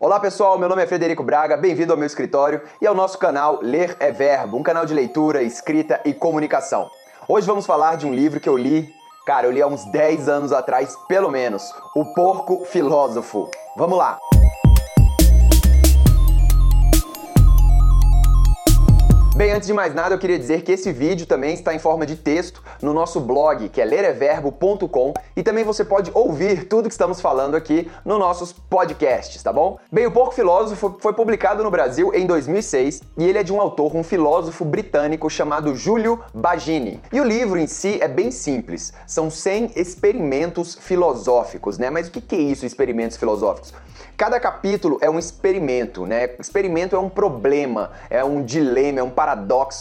Olá pessoal, meu nome é Frederico Braga, bem-vindo ao meu escritório e ao nosso canal Ler é Verbo, um canal de leitura, escrita e comunicação. Hoje vamos falar de um livro que eu li, cara, eu li há uns 10 anos atrás, pelo menos, O Porco Filósofo. Vamos lá! Bem, antes de mais nada, eu queria dizer que esse vídeo também está em forma de texto no nosso blog, que é lereverbo.com, e também você pode ouvir tudo que estamos falando aqui nos nossos podcasts, tá bom? Bem, O Porco Filósofo foi publicado no Brasil em 2006 e ele é de um autor, um filósofo britânico chamado Júlio Bagini. E o livro em si é bem simples, são 100 experimentos filosóficos, né? Mas o que é isso, experimentos filosóficos? Cada capítulo é um experimento, né? Experimento é um problema, é um dilema, é um paradoxo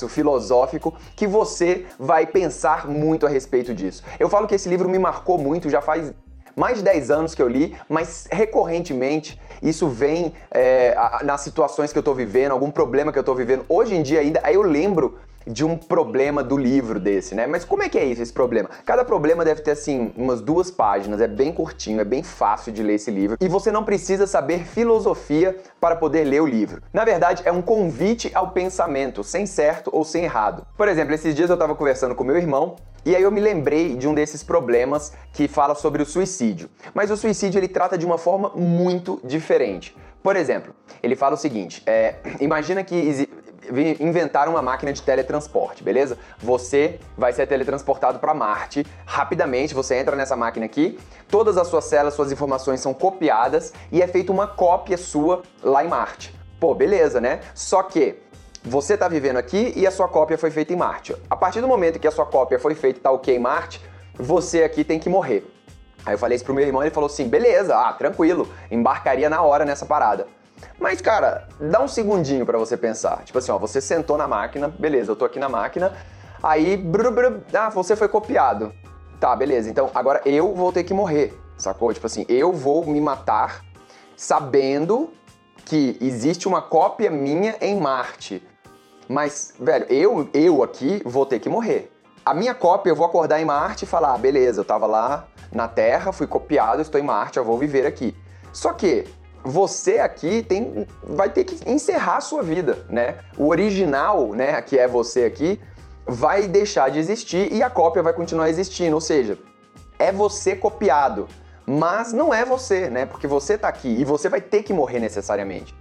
filosófico que você vai pensar muito a respeito disso. Eu falo que esse livro me marcou muito, já faz mais de 10 anos que eu li, mas recorrentemente isso vem é, nas situações que eu tô vivendo, algum problema que eu tô vivendo. Hoje em dia ainda, aí eu lembro de um problema do livro desse, né? Mas como é que é isso, esse problema? Cada problema deve ter, assim, umas duas páginas, é bem curtinho, é bem fácil de ler esse livro. E você não precisa saber filosofia para poder ler o livro. Na verdade, é um convite ao pensamento, sem certo ou sem errado. Por exemplo, esses dias eu estava conversando com meu irmão e aí eu me lembrei de um desses problemas que fala sobre o suicídio. Mas o suicídio ele trata de uma forma muito diferente. Por exemplo, ele fala o seguinte: é, imagina que inventaram uma máquina de teletransporte, beleza? Você vai ser teletransportado para Marte rapidamente. Você entra nessa máquina aqui, todas as suas células, suas informações são copiadas e é feita uma cópia sua lá em Marte. Pô, beleza, né? Só que você está vivendo aqui e a sua cópia foi feita em Marte. A partir do momento que a sua cópia foi feita e tá ok em Marte, você aqui tem que morrer. Aí eu falei isso pro meu irmão ele falou assim: beleza, ah, tranquilo, embarcaria na hora nessa parada. Mas, cara, dá um segundinho para você pensar. Tipo assim, ó, você sentou na máquina, beleza, eu tô aqui na máquina, aí, bru, bru, ah, você foi copiado. Tá, beleza, então agora eu vou ter que morrer, sacou? Tipo assim, eu vou me matar sabendo que existe uma cópia minha em Marte. Mas, velho, eu, eu aqui vou ter que morrer. A minha cópia eu vou acordar em Marte e falar, ah, beleza, eu tava lá na Terra, fui copiado, estou em Marte, eu vou viver aqui. Só que você aqui tem, vai ter que encerrar a sua vida, né? O original, né, que é você aqui, vai deixar de existir e a cópia vai continuar existindo, ou seja, é você copiado, mas não é você, né? Porque você tá aqui e você vai ter que morrer necessariamente.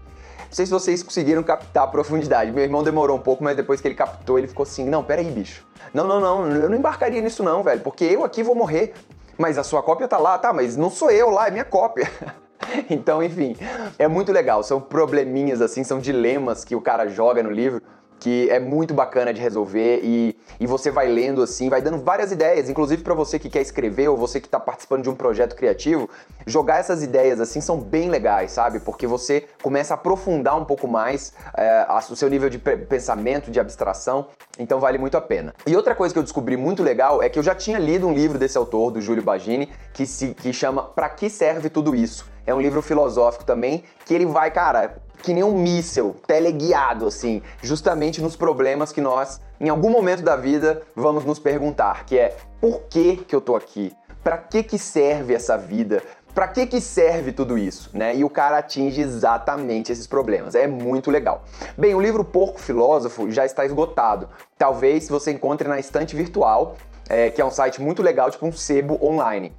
Não sei se vocês conseguiram captar a profundidade. Meu irmão demorou um pouco, mas depois que ele captou, ele ficou assim: não, peraí, bicho. Não, não, não, eu não embarcaria nisso, não, velho, porque eu aqui vou morrer. Mas a sua cópia tá lá, tá, mas não sou eu lá, é minha cópia. Então, enfim, é muito legal. São probleminhas assim, são dilemas que o cara joga no livro que é muito bacana de resolver e, e você vai lendo assim, vai dando várias ideias, inclusive para você que quer escrever ou você que está participando de um projeto criativo, jogar essas ideias assim são bem legais, sabe? Porque você começa a aprofundar um pouco mais é, o seu nível de pensamento, de abstração, então vale muito a pena. E outra coisa que eu descobri muito legal é que eu já tinha lido um livro desse autor, do Júlio Bagini, que se que chama Para que serve tudo isso? É um livro filosófico também, que ele vai, cara, que nem um míssel, teleguiado, assim, justamente nos problemas que nós, em algum momento da vida, vamos nos perguntar, que é por que que eu tô aqui? Para que que serve essa vida? Para que que serve tudo isso, né? E o cara atinge exatamente esses problemas. É muito legal. Bem, o livro Porco Filósofo já está esgotado. Talvez você encontre na estante virtual, é, que é um site muito legal, tipo um sebo online.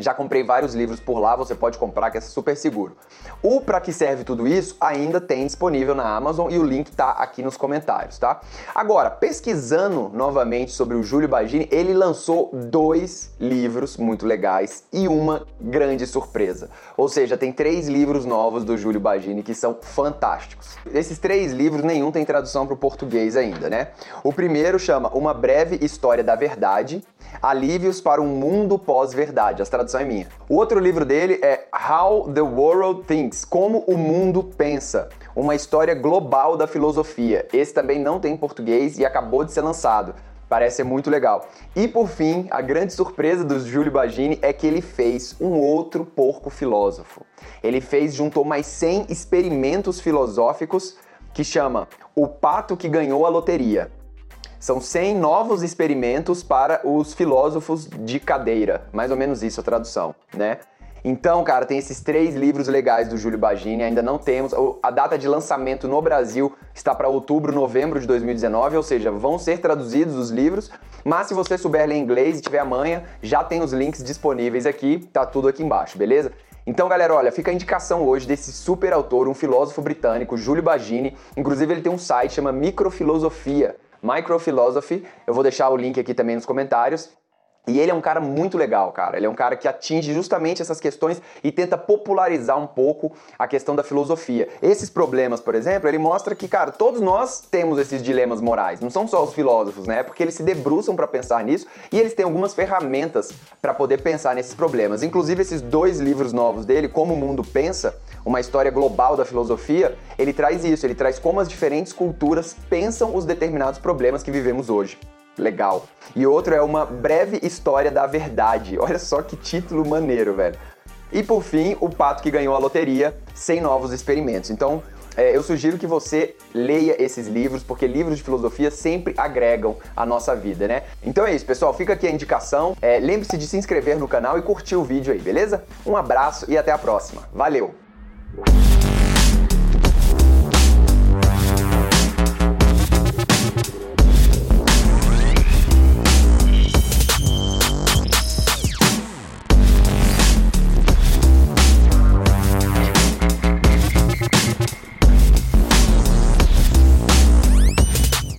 Já comprei vários livros por lá, você pode comprar que é super seguro. O para que serve tudo isso ainda tem disponível na Amazon e o link tá aqui nos comentários, tá? Agora, pesquisando novamente sobre o Júlio Bagini, ele lançou dois livros muito legais e uma grande surpresa. Ou seja, tem três livros novos do Júlio Bagini que são fantásticos. Esses três livros nenhum tem tradução para o português ainda, né? O primeiro chama Uma breve história da verdade, Alívios para um mundo pós-verdade. As tradução é minha. O outro livro dele é How the World Thinks Como o Mundo Pensa uma história global da filosofia. Esse também não tem em português e acabou de ser lançado. Parece ser muito legal. E por fim, a grande surpresa do Júlio Bagini é que ele fez um outro porco filósofo. Ele fez, juntou mais 100 experimentos filosóficos que chama O Pato que Ganhou a Loteria. São 100 novos experimentos para os filósofos de cadeira, mais ou menos isso a tradução, né? Então, cara, tem esses três livros legais do Júlio Bagini, ainda não temos. A data de lançamento no Brasil está para outubro, novembro de 2019, ou seja, vão ser traduzidos os livros. Mas se você souber ler inglês e tiver amanhã, já tem os links disponíveis aqui, tá tudo aqui embaixo, beleza? Então, galera, olha, fica a indicação hoje desse super autor, um filósofo britânico, Júlio Bagini. Inclusive, ele tem um site chama Microfilosofia. Microphilosophy, eu vou deixar o link aqui também nos comentários. E ele é um cara muito legal, cara. Ele é um cara que atinge justamente essas questões e tenta popularizar um pouco a questão da filosofia. Esses problemas, por exemplo, ele mostra que, cara, todos nós temos esses dilemas morais. Não são só os filósofos, né? Porque eles se debruçam para pensar nisso e eles têm algumas ferramentas para poder pensar nesses problemas. Inclusive esses dois livros novos dele, Como o Mundo Pensa, uma história global da filosofia, ele traz isso, ele traz como as diferentes culturas pensam os determinados problemas que vivemos hoje legal. E outro é uma breve história da verdade. Olha só que título maneiro, velho. E por fim, o pato que ganhou a loteria sem novos experimentos. Então, é, eu sugiro que você leia esses livros, porque livros de filosofia sempre agregam a nossa vida, né? Então é isso, pessoal. Fica aqui a indicação. É, Lembre-se de se inscrever no canal e curtir o vídeo aí, beleza? Um abraço e até a próxima. Valeu! Thank you.